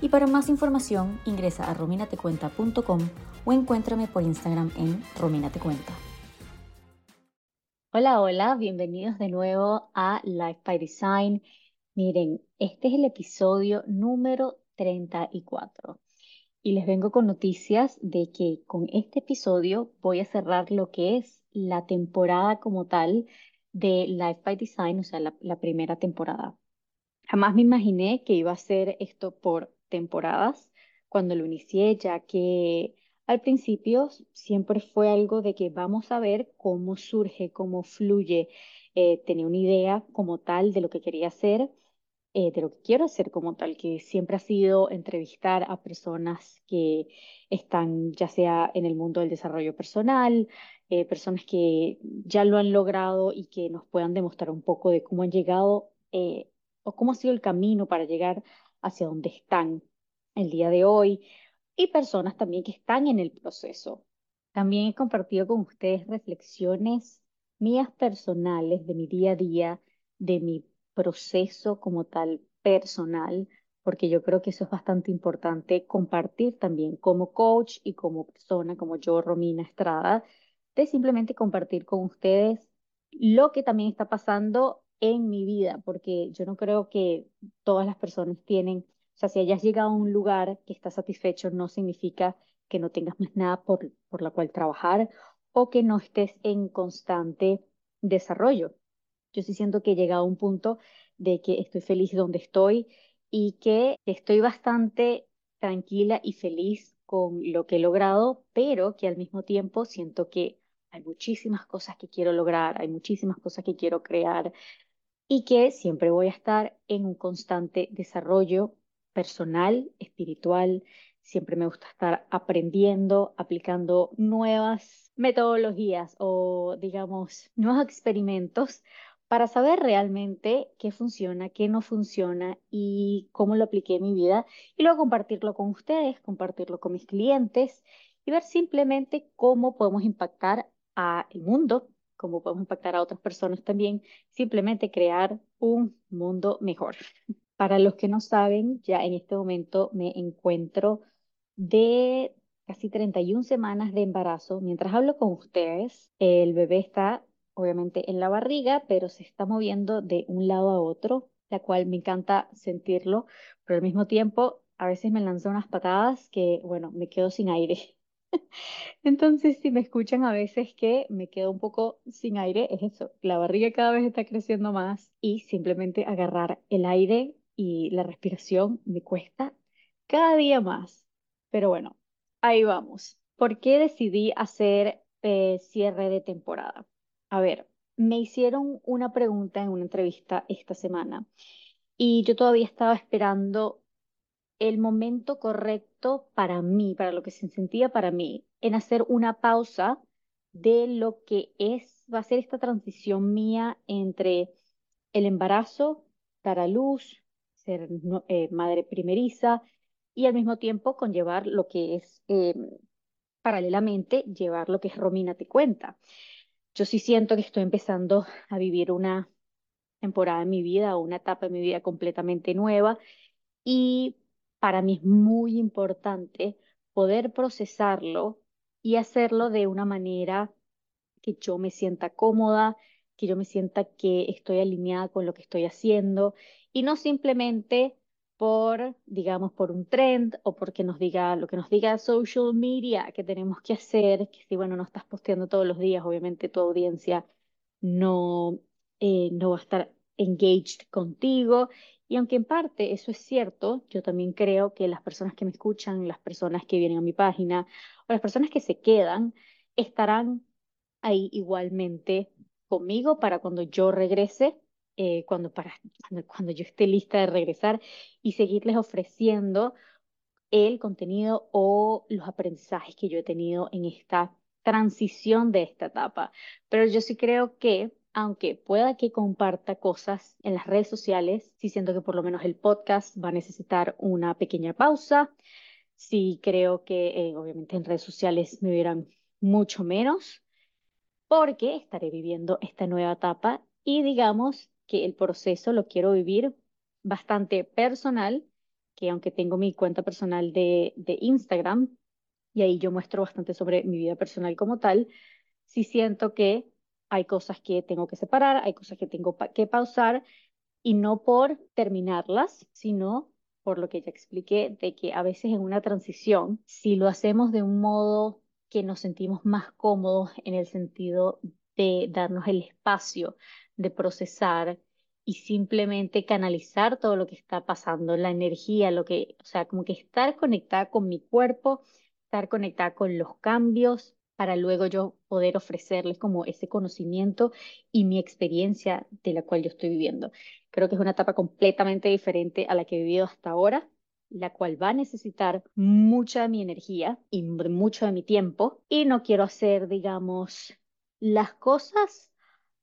y para más información ingresa a rominatecuenta.com o encuéntrame por Instagram en rominatecuenta. Hola, hola, bienvenidos de nuevo a Life by Design. Miren, este es el episodio número 34 y les vengo con noticias de que con este episodio voy a cerrar lo que es la temporada como tal de Life by Design, o sea, la, la primera temporada. Jamás me imaginé que iba a ser esto por temporadas cuando lo inicié, ya que al principio siempre fue algo de que vamos a ver cómo surge, cómo fluye. Eh, tenía una idea como tal de lo que quería hacer, eh, de lo que quiero hacer como tal, que siempre ha sido entrevistar a personas que están ya sea en el mundo del desarrollo personal, eh, personas que ya lo han logrado y que nos puedan demostrar un poco de cómo han llegado o cómo ha sido el camino para llegar hacia donde están el día de hoy y personas también que están en el proceso. También he compartido con ustedes reflexiones mías personales de mi día a día, de mi proceso como tal personal, porque yo creo que eso es bastante importante compartir también como coach y como persona, como yo, Romina Estrada, de simplemente compartir con ustedes lo que también está pasando en mi vida, porque yo no creo que todas las personas tienen, o sea, si hayas llegado a un lugar que estás satisfecho, no significa que no tengas más nada por, por la cual trabajar o que no estés en constante desarrollo. Yo sí siento que he llegado a un punto de que estoy feliz donde estoy y que estoy bastante tranquila y feliz con lo que he logrado, pero que al mismo tiempo siento que hay muchísimas cosas que quiero lograr, hay muchísimas cosas que quiero crear, y que siempre voy a estar en un constante desarrollo personal, espiritual. Siempre me gusta estar aprendiendo, aplicando nuevas metodologías o, digamos, nuevos experimentos para saber realmente qué funciona, qué no funciona y cómo lo apliqué en mi vida y luego compartirlo con ustedes, compartirlo con mis clientes y ver simplemente cómo podemos impactar a el mundo cómo podemos impactar a otras personas también, simplemente crear un mundo mejor. Para los que no saben, ya en este momento me encuentro de casi 31 semanas de embarazo. Mientras hablo con ustedes, el bebé está obviamente en la barriga, pero se está moviendo de un lado a otro, la cual me encanta sentirlo, pero al mismo tiempo a veces me lanza unas patadas que, bueno, me quedo sin aire. Entonces, si me escuchan a veces que me quedo un poco sin aire, es eso, la barriga cada vez está creciendo más y simplemente agarrar el aire y la respiración me cuesta cada día más. Pero bueno, ahí vamos. ¿Por qué decidí hacer eh, cierre de temporada? A ver, me hicieron una pregunta en una entrevista esta semana y yo todavía estaba esperando el momento correcto para mí, para lo que se sentía para mí, en hacer una pausa de lo que es, va a ser esta transición mía entre el embarazo, dar a luz, ser eh, madre primeriza y al mismo tiempo conllevar lo que es, em, paralelamente, llevar lo que es Romina te cuenta. Yo sí siento que estoy empezando a vivir una temporada en mi vida, una etapa en mi vida completamente nueva y para mí es muy importante poder procesarlo y hacerlo de una manera que yo me sienta cómoda, que yo me sienta que estoy alineada con lo que estoy haciendo y no simplemente por, digamos, por un trend o porque nos diga lo que nos diga social media que tenemos que hacer, que si, bueno, no estás posteando todos los días, obviamente tu audiencia no, eh, no va a estar engaged contigo y aunque en parte eso es cierto, yo también creo que las personas que me escuchan, las personas que vienen a mi página o las personas que se quedan, estarán ahí igualmente conmigo para cuando yo regrese, eh, cuando, para, cuando, yo esté lista de regresar y seguirles ofreciendo el contenido o los aprendizajes que yo he tenido en esta transición de esta etapa. Pero yo sí creo que, aunque pueda que comparta cosas en las redes sociales, sí siento que por lo menos el podcast va a necesitar una pequeña pausa. Sí creo que eh, obviamente en redes sociales me verán mucho menos porque estaré viviendo esta nueva etapa y digamos que el proceso lo quiero vivir bastante personal, que aunque tengo mi cuenta personal de, de Instagram y ahí yo muestro bastante sobre mi vida personal como tal, sí siento que hay cosas que tengo que separar, hay cosas que tengo que pausar y no por terminarlas, sino por lo que ya expliqué, de que a veces en una transición, si lo hacemos de un modo que nos sentimos más cómodos en el sentido de darnos el espacio de procesar y simplemente canalizar todo lo que está pasando, la energía, lo que, o sea, como que estar conectada con mi cuerpo, estar conectada con los cambios para luego yo poder ofrecerles como ese conocimiento y mi experiencia de la cual yo estoy viviendo. Creo que es una etapa completamente diferente a la que he vivido hasta ahora la cual va a necesitar mucha de mi energía y mucho de mi tiempo y no quiero hacer, digamos, las cosas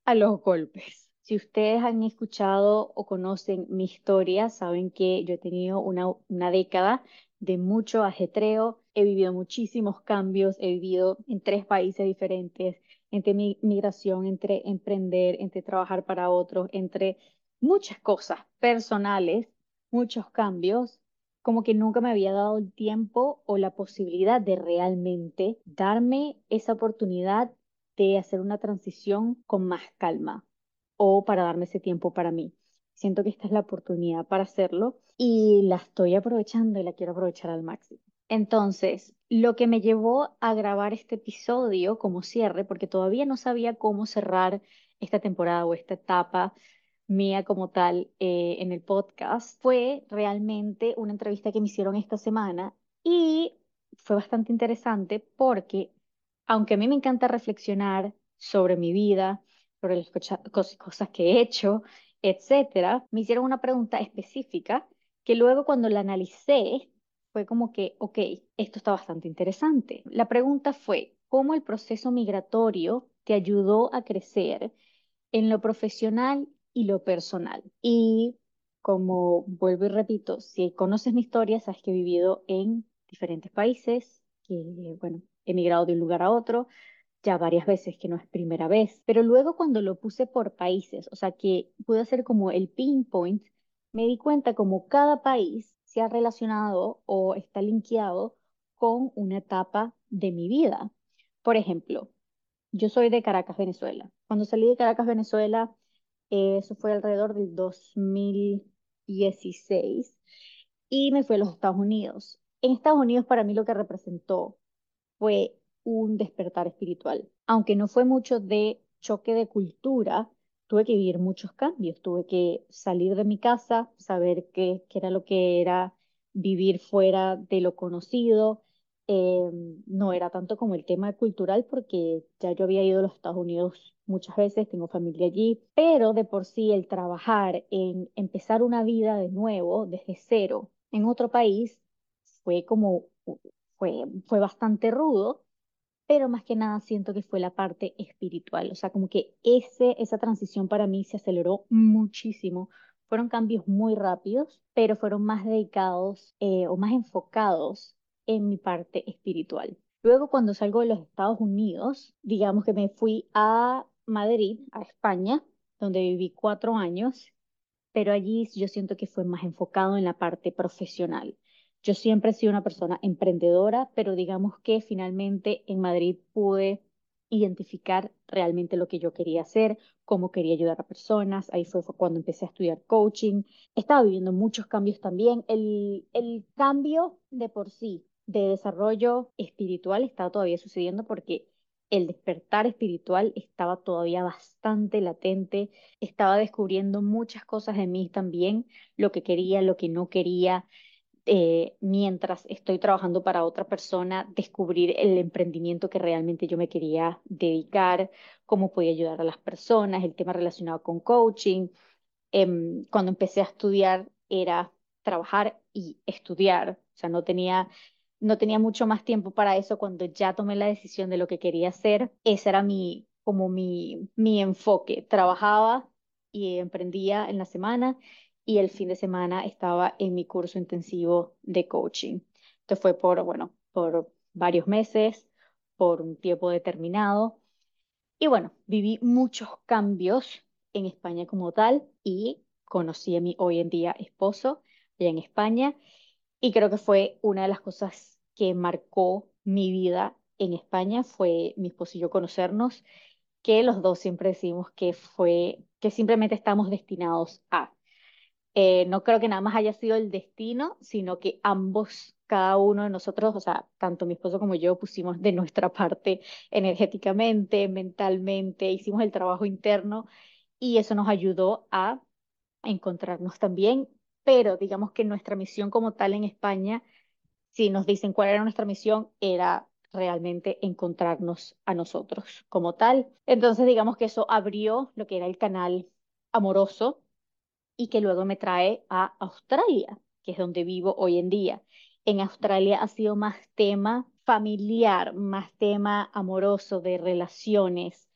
a los golpes. Si ustedes han escuchado o conocen mi historia, saben que yo he tenido una, una década de mucho ajetreo, he vivido muchísimos cambios, he vivido en tres países diferentes, entre mi migración, entre emprender, entre trabajar para otros, entre muchas cosas personales, muchos cambios como que nunca me había dado el tiempo o la posibilidad de realmente darme esa oportunidad de hacer una transición con más calma o para darme ese tiempo para mí. Siento que esta es la oportunidad para hacerlo y la estoy aprovechando y la quiero aprovechar al máximo. Entonces, lo que me llevó a grabar este episodio como cierre, porque todavía no sabía cómo cerrar esta temporada o esta etapa mía como tal eh, en el podcast fue realmente una entrevista que me hicieron esta semana y fue bastante interesante porque, aunque a mí me encanta reflexionar sobre mi vida, sobre las cosas que he hecho, etcétera, me hicieron una pregunta específica que luego cuando la analicé fue como que, ok, esto está bastante interesante. La pregunta fue, ¿cómo el proceso migratorio te ayudó a crecer en lo profesional y lo personal. Y como vuelvo y repito, si conoces mi historia, sabes que he vivido en diferentes países, que, bueno, he emigrado de un lugar a otro, ya varias veces, que no es primera vez, pero luego cuando lo puse por países, o sea que pude hacer como el pinpoint, me di cuenta como cada país se ha relacionado o está linkeado con una etapa de mi vida. Por ejemplo, yo soy de Caracas, Venezuela. Cuando salí de Caracas, Venezuela, eso fue alrededor del 2016 y me fui a los Estados Unidos. En Estados Unidos para mí lo que representó fue un despertar espiritual. Aunque no fue mucho de choque de cultura, tuve que vivir muchos cambios, tuve que salir de mi casa, saber qué, qué era lo que era vivir fuera de lo conocido, eh, no era tanto como el tema cultural porque ya yo había ido a los Estados Unidos muchas veces, tengo familia allí, pero de por sí el trabajar en empezar una vida de nuevo, desde cero, en otro país, fue como, fue, fue bastante rudo, pero más que nada siento que fue la parte espiritual, o sea, como que ese, esa transición para mí se aceleró muchísimo. Fueron cambios muy rápidos, pero fueron más dedicados eh, o más enfocados en mi parte espiritual. Luego, cuando salgo de los Estados Unidos, digamos que me fui a Madrid, a España, donde viví cuatro años, pero allí yo siento que fue más enfocado en la parte profesional. Yo siempre he sido una persona emprendedora, pero digamos que finalmente en Madrid pude identificar realmente lo que yo quería hacer, cómo quería ayudar a personas. Ahí fue, cuando empecé a estudiar coaching. Estaba viviendo muchos cambios también. El, el cambio de por sí de desarrollo espiritual estaba todavía sucediendo porque el despertar espiritual estaba todavía bastante latente, estaba descubriendo muchas cosas de mí también, lo que quería, lo que no quería, eh, mientras estoy trabajando para otra persona, descubrir el emprendimiento que realmente yo me quería dedicar, cómo podía ayudar a las personas, el tema relacionado con coaching. Em, cuando empecé a estudiar era trabajar y estudiar O sea, no tenía, no tenía mucho más tiempo para eso cuando ya tomé la decisión de lo que quería hacer. Ese era mi, como mi, mi enfoque. Trabajaba y emprendía en la semana y el fin de semana estaba en mi curso intensivo de coaching. Esto fue por, bueno, por varios meses, por un tiempo determinado. Y bueno, viví muchos cambios en España como tal y conocí a mi hoy en día esposo allá en España y creo que fue una de las cosas que marcó mi vida en España, fue mi esposo y yo conocernos, que los dos siempre decimos que fue, que simplemente estamos destinados a. Eh, no creo que nada más haya sido el destino, sino que ambos, cada uno de nosotros, o sea, tanto mi esposo como yo, pusimos de nuestra parte energéticamente, mentalmente, hicimos el trabajo interno y eso nos ayudó a encontrarnos también, pero digamos que nuestra misión como tal en España, si nos dicen cuál era nuestra misión, era realmente encontrarnos a nosotros como tal. Entonces digamos que eso abrió lo que era el canal amoroso y que luego me trae a Australia, que es donde vivo hoy en día. En Australia ha sido más tema familiar, más tema amoroso de relaciones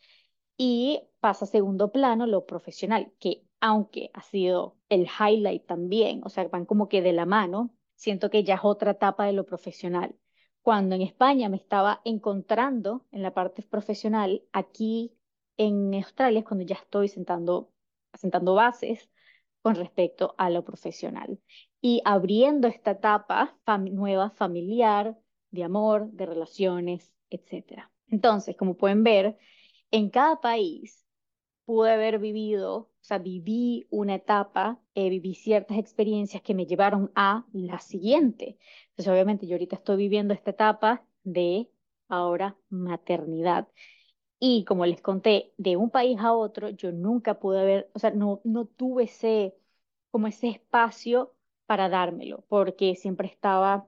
y pasa a segundo plano lo profesional, que aunque ha sido el highlight también, o sea, van como que de la mano, siento que ya es otra etapa de lo profesional. Cuando en España me estaba encontrando en la parte profesional, aquí en Australia es cuando ya estoy sentando, sentando bases con respecto a lo profesional y abriendo esta etapa nueva familiar, de amor, de relaciones, etc. Entonces, como pueden ver, en cada país pude haber vivido, o sea, viví una etapa, eh, viví ciertas experiencias que me llevaron a la siguiente. Entonces, obviamente, yo ahorita estoy viviendo esta etapa de ahora maternidad. Y como les conté, de un país a otro, yo nunca pude haber, o sea, no, no tuve ese, como ese espacio para dármelo, porque siempre estaba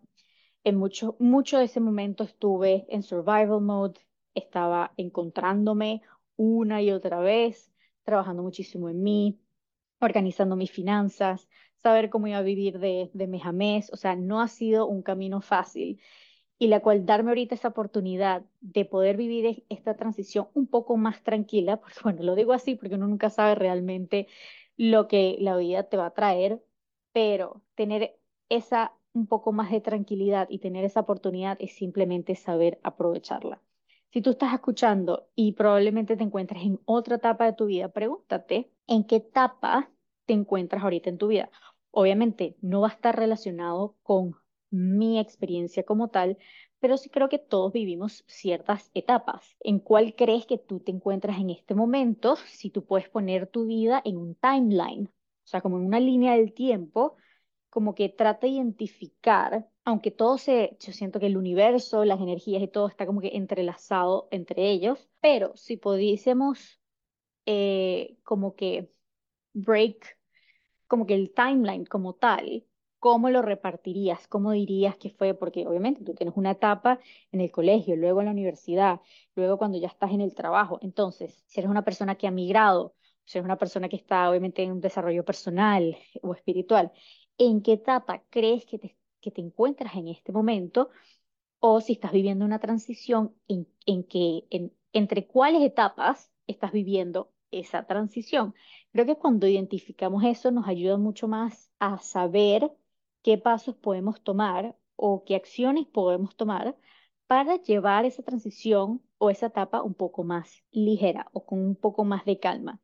en mucho, mucho de ese momento estuve en survival mode, estaba encontrándome una y otra vez, trabajando muchísimo en mí, organizando mis finanzas, saber cómo iba a vivir de, de mes a mes, o sea, no ha sido un camino fácil. Y la cual darme ahorita esa oportunidad de poder vivir esta transición un poco más tranquila, porque bueno, lo digo así porque uno nunca sabe realmente lo que la vida te va a traer, pero tener esa un poco más de tranquilidad y tener esa oportunidad es simplemente saber aprovecharla. Si tú estás escuchando y probablemente te encuentres en otra etapa de tu vida, pregúntate en qué etapa te encuentras ahorita en tu vida. Obviamente no va a estar relacionado con mi experiencia como tal, pero sí creo que todos vivimos ciertas etapas. ¿En cuál crees que tú te encuentras en este momento? Si tú puedes poner tu vida en un timeline, o sea, como en una línea del tiempo, como que trata de identificar aunque todo se, yo siento que el universo, las energías y todo está como que entrelazado entre ellos, pero si pudiésemos eh, como que break, como que el timeline como tal, ¿cómo lo repartirías? ¿Cómo dirías que fue? Porque obviamente tú tienes una etapa en el colegio, luego en la universidad, luego cuando ya estás en el trabajo. Entonces, si eres una persona que ha migrado, si eres una persona que está obviamente en un desarrollo personal o espiritual, ¿en qué etapa crees que te que te encuentras en este momento o si estás viviendo una transición en, en que en, entre cuáles etapas estás viviendo esa transición. Creo que cuando identificamos eso nos ayuda mucho más a saber qué pasos podemos tomar o qué acciones podemos tomar para llevar esa transición o esa etapa un poco más ligera o con un poco más de calma.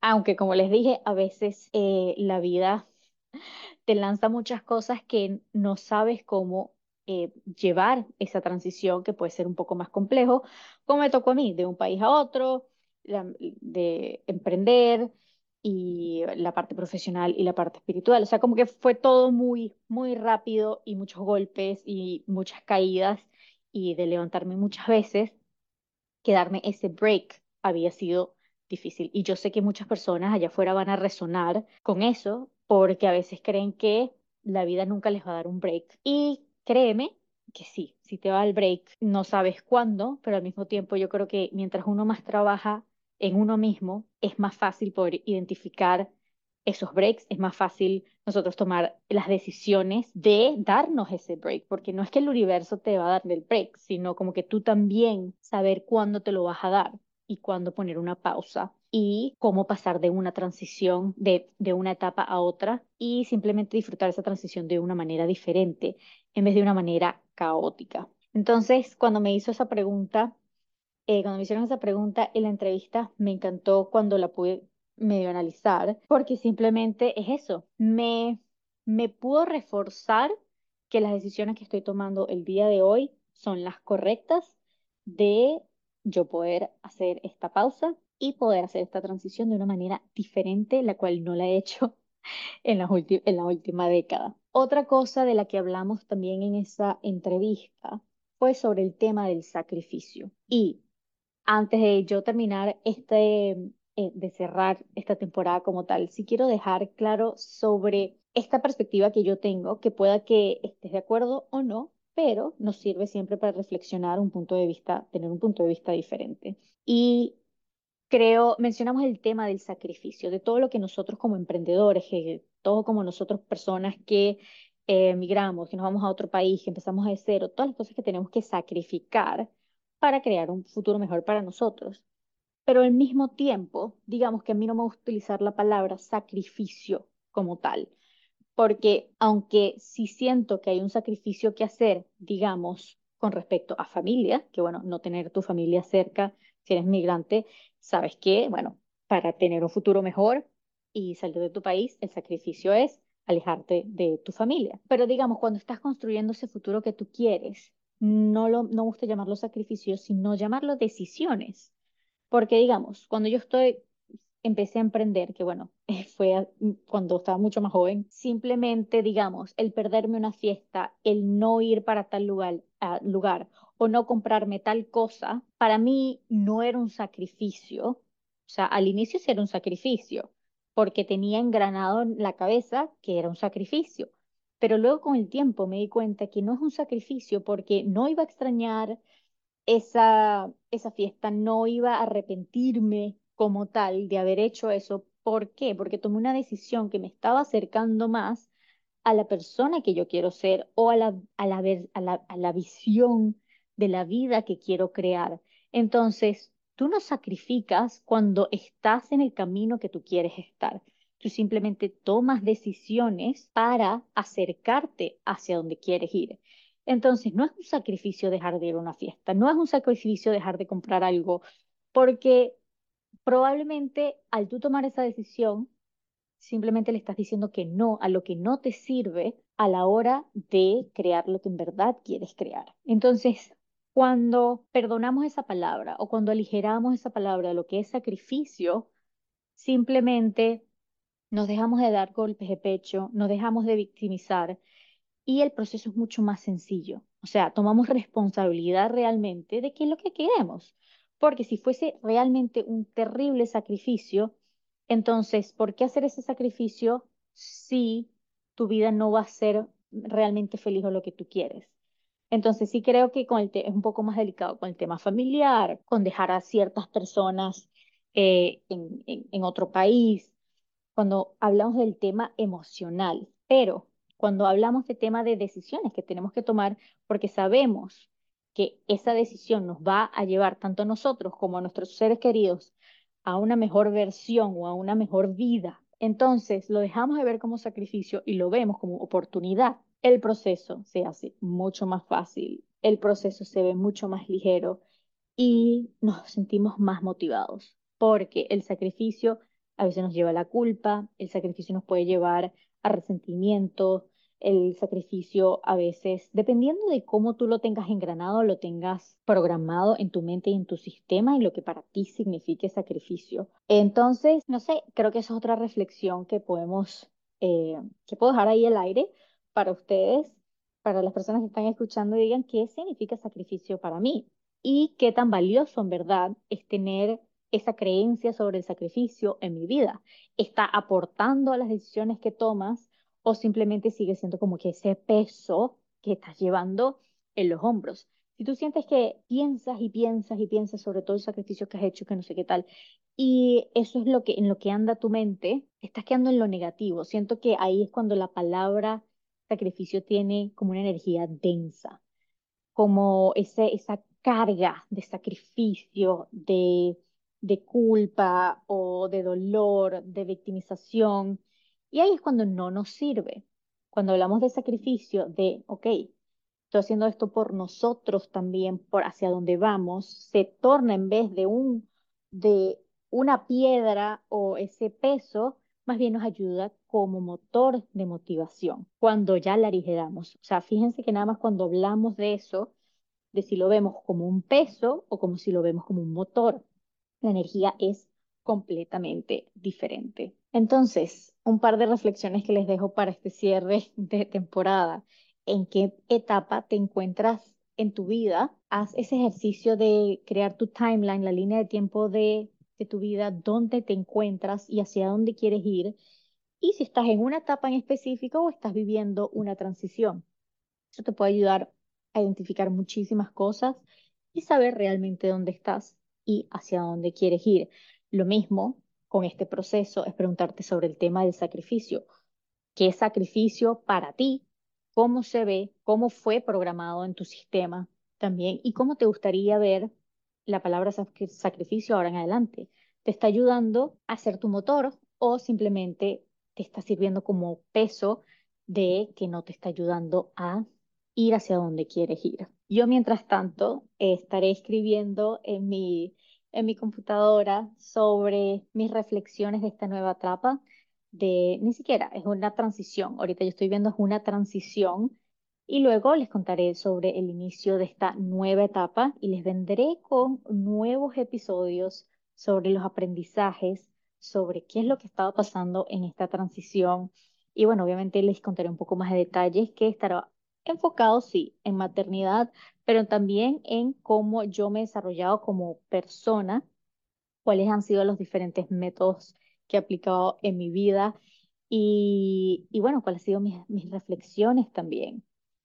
Aunque como les dije, a veces eh, la vida te lanza muchas cosas que no sabes cómo eh, llevar esa transición, que puede ser un poco más complejo, como me tocó a mí, de un país a otro, de emprender y la parte profesional y la parte espiritual. O sea, como que fue todo muy, muy rápido y muchos golpes y muchas caídas y de levantarme muchas veces, quedarme ese break había sido difícil. Y yo sé que muchas personas allá afuera van a resonar con eso porque a veces creen que la vida nunca les va a dar un break. Y créeme que sí, si te va el break, no sabes cuándo, pero al mismo tiempo yo creo que mientras uno más trabaja en uno mismo, es más fácil poder identificar esos breaks, es más fácil nosotros tomar las decisiones de darnos ese break, porque no es que el universo te va a dar el break, sino como que tú también saber cuándo te lo vas a dar y cuándo poner una pausa y cómo pasar de una transición, de, de una etapa a otra y simplemente disfrutar esa transición de una manera diferente en vez de una manera caótica. Entonces, cuando me hizo esa pregunta, eh, cuando me hicieron esa pregunta en la entrevista, me encantó cuando la pude medio analizar, porque simplemente es eso, me, me pudo reforzar que las decisiones que estoy tomando el día de hoy son las correctas de yo poder hacer esta pausa y poder hacer esta transición de una manera diferente, la cual no la he hecho en la, en la última década. Otra cosa de la que hablamos también en esa entrevista fue sobre el tema del sacrificio. Y antes de yo terminar este, eh, de cerrar esta temporada como tal, sí quiero dejar claro sobre esta perspectiva que yo tengo, que pueda que estés de acuerdo o no, pero nos sirve siempre para reflexionar un punto de vista, tener un punto de vista diferente. Y creo, mencionamos el tema del sacrificio, de todo lo que nosotros como emprendedores, que todo como nosotros personas que eh, emigramos, que nos vamos a otro país, que empezamos de cero, todas las cosas que tenemos que sacrificar para crear un futuro mejor para nosotros pero al mismo tiempo, digamos que a mí no me gusta utilizar la palabra sacrificio como tal, porque aunque sí siento que hay un sacrificio que hacer, digamos, con respecto a familia, que bueno, no tener tu familia cerca si eres migrante, sabes que, bueno, para tener un futuro mejor y salir de tu país, el sacrificio es alejarte de tu familia. Pero digamos, cuando estás construyendo ese futuro que tú quieres, no, lo, no gusta llamarlo sacrificios, sino llamarlo decisiones. Porque digamos, cuando yo estoy, empecé a emprender, que bueno, fue cuando estaba mucho más joven, simplemente digamos, el perderme una fiesta, el no ir para tal lugar, lugar o no comprarme tal cosa, para mí no era un sacrificio. O sea, al inicio sí era un sacrificio, porque tenía engranado en la cabeza que era un sacrificio. Pero luego con el tiempo me di cuenta que no es un sacrificio porque no iba a extrañar, esa, esa fiesta, no iba a arrepentirme como tal de haber hecho eso. ¿Por qué? Porque tomé una decisión que me estaba acercando más a la persona que yo quiero ser o a la, a la, a la, a la visión de la vida que quiero crear. Entonces, tú no sacrificas cuando estás en el camino que tú quieres estar. Tú simplemente tomas decisiones para acercarte hacia donde quieres ir. Entonces, no es un sacrificio dejar de ir a una fiesta, no es un sacrificio dejar de comprar algo, porque probablemente al tú tomar esa decisión, simplemente le estás diciendo que no a lo que no te sirve a la hora de crear lo que en verdad quieres crear. Entonces, cuando perdonamos esa palabra o cuando aligeramos esa palabra, lo que es sacrificio, simplemente nos dejamos de dar golpes de pecho, nos dejamos de victimizar y el proceso es mucho más sencillo. O sea, tomamos responsabilidad realmente de qué es lo que queremos. Porque si fuese realmente un terrible sacrificio, entonces, ¿por qué hacer ese sacrificio si tu vida no va a ser realmente feliz o lo que tú quieres? Entonces, sí creo que con el es un poco más delicado con el tema familiar, con dejar a ciertas personas eh, en, en otro país, cuando hablamos del tema emocional. Pero cuando hablamos de tema de decisiones que tenemos que tomar, porque sabemos que esa decisión nos va a llevar tanto a nosotros como a nuestros seres queridos a una mejor versión o a una mejor vida. Entonces lo dejamos de ver como sacrificio y lo vemos como oportunidad. El proceso se hace mucho más fácil, el proceso se ve mucho más ligero y nos sentimos más motivados, porque el sacrificio a veces nos lleva a la culpa, el sacrificio nos puede llevar a resentimiento, el sacrificio a veces, dependiendo de cómo tú lo tengas engranado, lo tengas programado en tu mente y en tu sistema y lo que para ti signifique sacrificio. Entonces, no sé, creo que esa es otra reflexión que podemos, eh, que puedo dejar ahí al aire para ustedes, para las personas que están escuchando y digan qué significa sacrificio para mí y qué tan valioso en verdad es tener esa creencia sobre el sacrificio en mi vida. ¿Está aportando a las decisiones que tomas o simplemente sigue siendo como que ese peso que estás llevando en los hombros? Si tú sientes que piensas y piensas y piensas sobre todo el sacrificio que has hecho, que no sé qué tal, y eso es lo que, en lo que anda tu mente, estás quedando en lo negativo. Siento que ahí es cuando la palabra sacrificio tiene como una energía densa, como ese, esa carga de sacrificio, de, de culpa o de dolor, de victimización. Y ahí es cuando no nos sirve. Cuando hablamos de sacrificio, de, ok, estoy haciendo esto por nosotros también, por hacia dónde vamos, se torna en vez de un de una piedra o ese peso, más bien nos ayuda como motor de motivación cuando ya la aligeramos. O sea, fíjense que nada más cuando hablamos de eso, de si lo vemos como un peso o como si lo vemos como un motor, la energía es completamente diferente. Entonces, un par de reflexiones que les dejo para este cierre de temporada. ¿En qué etapa te encuentras en tu vida? Haz ese ejercicio de crear tu timeline, la línea de tiempo de, tu vida, dónde te encuentras y hacia dónde quieres ir. Y si estás en una etapa en específico o estás viviendo una transición. Eso te puede ayudar a identificar muchísimas cosas y saber realmente dónde estás y hacia dónde quieres ir. Lo mismo con este proceso es preguntarte sobre el tema del sacrificio. ¿Qué sacrificio para ti? ¿Cómo se ve? ¿Cómo fue programado en tu sistema también? ¿Y cómo te gustaría ver la palabra sacrificio ahora en adelante? ¿Te está ayudando a ser tu motor o simplemente te está sirviendo como peso de que no te está ayudando a ir hacia donde quieres ir? Yo, mientras tanto, estaré escribiendo en mi en mi computadora sobre mis reflexiones de esta nueva etapa de, ni siquiera, es una transición. Ahorita yo estoy viendo es una transición y luego les contaré sobre el inicio de esta nueva etapa y les vendré con nuevos episodios sobre los aprendizajes, sobre qué es lo que estaba pasando en esta transición. Y bueno, obviamente les contaré un poco más de detalles que estará enfocado, sí, en maternidad, pero también en cómo yo me he desarrollado como persona, cuáles han sido los diferentes métodos que he aplicado en mi vida y, y bueno, cuáles han sido mis, mis reflexiones también.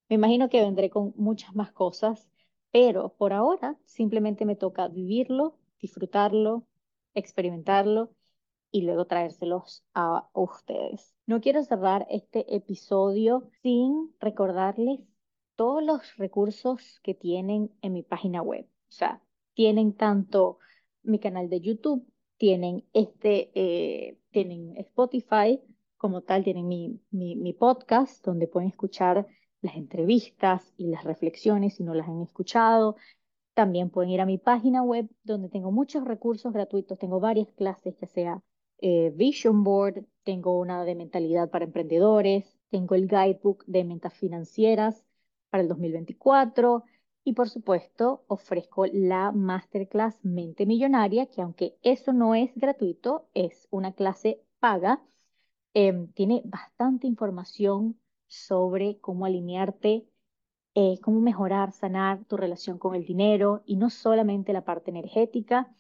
Me imagino que vendré con muchas más cosas, pero por ahora simplemente me toca vivirlo, disfrutarlo, experimentarlo y luego traérselos a ustedes. No quiero cerrar este episodio sin recordarles todos los recursos que tienen en mi página web. O sea, tienen tanto mi canal de YouTube, tienen este, eh, tienen Spotify, como tal, tienen mi, mi, mi podcast, donde pueden escuchar las entrevistas y las reflexiones si no las han escuchado. También pueden ir a mi página web, donde tengo muchos recursos gratuitos, tengo varias clases, ya sea eh, Vision Board, tengo una de mentalidad para emprendedores, tengo el guidebook de mentas financieras para el 2024 y por supuesto ofrezco la masterclass Mente Millonaria, que aunque eso no es gratuito, es una clase paga, em, tiene bastante información sobre cómo alinearte, eh, cómo mejorar, sanar tu relación con el dinero y no solamente la parte energética,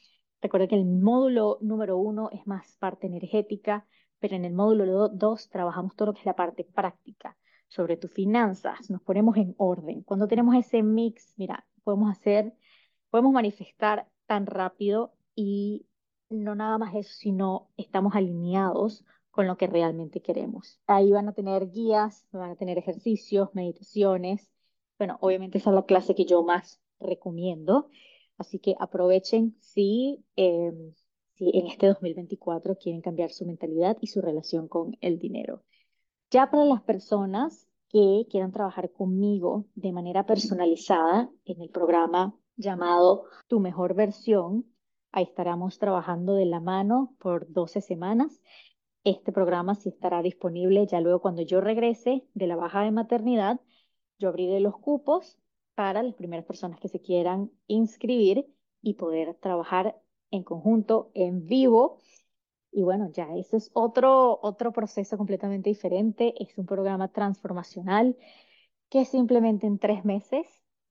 Recuerda que el módulo número uno es más parte energética, pero en el módulo dos trabajamos todo lo que es la parte práctica sobre tus finanzas, nos ponemos en orden. Cuando tenemos ese mix, mira, podemos hacer, podemos manifestar tan rápido y no nada más eso, sino estamos alineados con lo que realmente queremos. Ahí van a tener guías, van a tener ejercicios, meditaciones. Bueno, obviamente esa es la clase que yo más recomiendo. Así que aprovechen si, em, si en este 2024 quieren cambiar su mentalidad y su relación con el dinero. Ya para las personas que quieran trabajar conmigo de manera personalizada en el programa llamado Tu mejor versión, ahí estaremos trabajando de la mano por 12 semanas. Este programa sí estará disponible ya luego cuando yo regrese de la baja de maternidad. Yo abriré los cupos para las primeras personas que se quieran inscribir y poder trabajar en conjunto, en vivo. Y bueno, ya eso es otro, otro proceso completamente diferente. Es un programa transformacional que simplemente en tres meses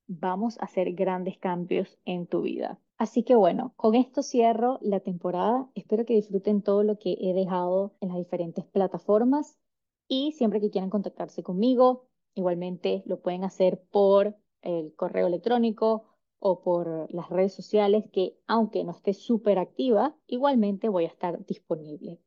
vamos a hacer grandes cambios en tu vida. Así que bueno, con esto cierro la temporada. Espero que disfruten todo lo que he dejado en las diferentes plataformas y siempre que quieran contactarse conmigo, igualmente lo pueden hacer por el correo electrónico o por las redes sociales que aunque no esté súper activa, igualmente voy a estar disponible.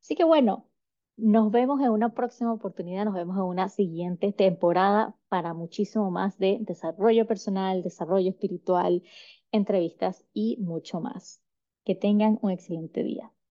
Así que bueno, nos vemos en una próxima oportunidad, nos vemos en una siguiente temporada para muchísimo más de desarrollo personal, desarrollo espiritual, entrevistas y mucho más. Que tengan un excelente día.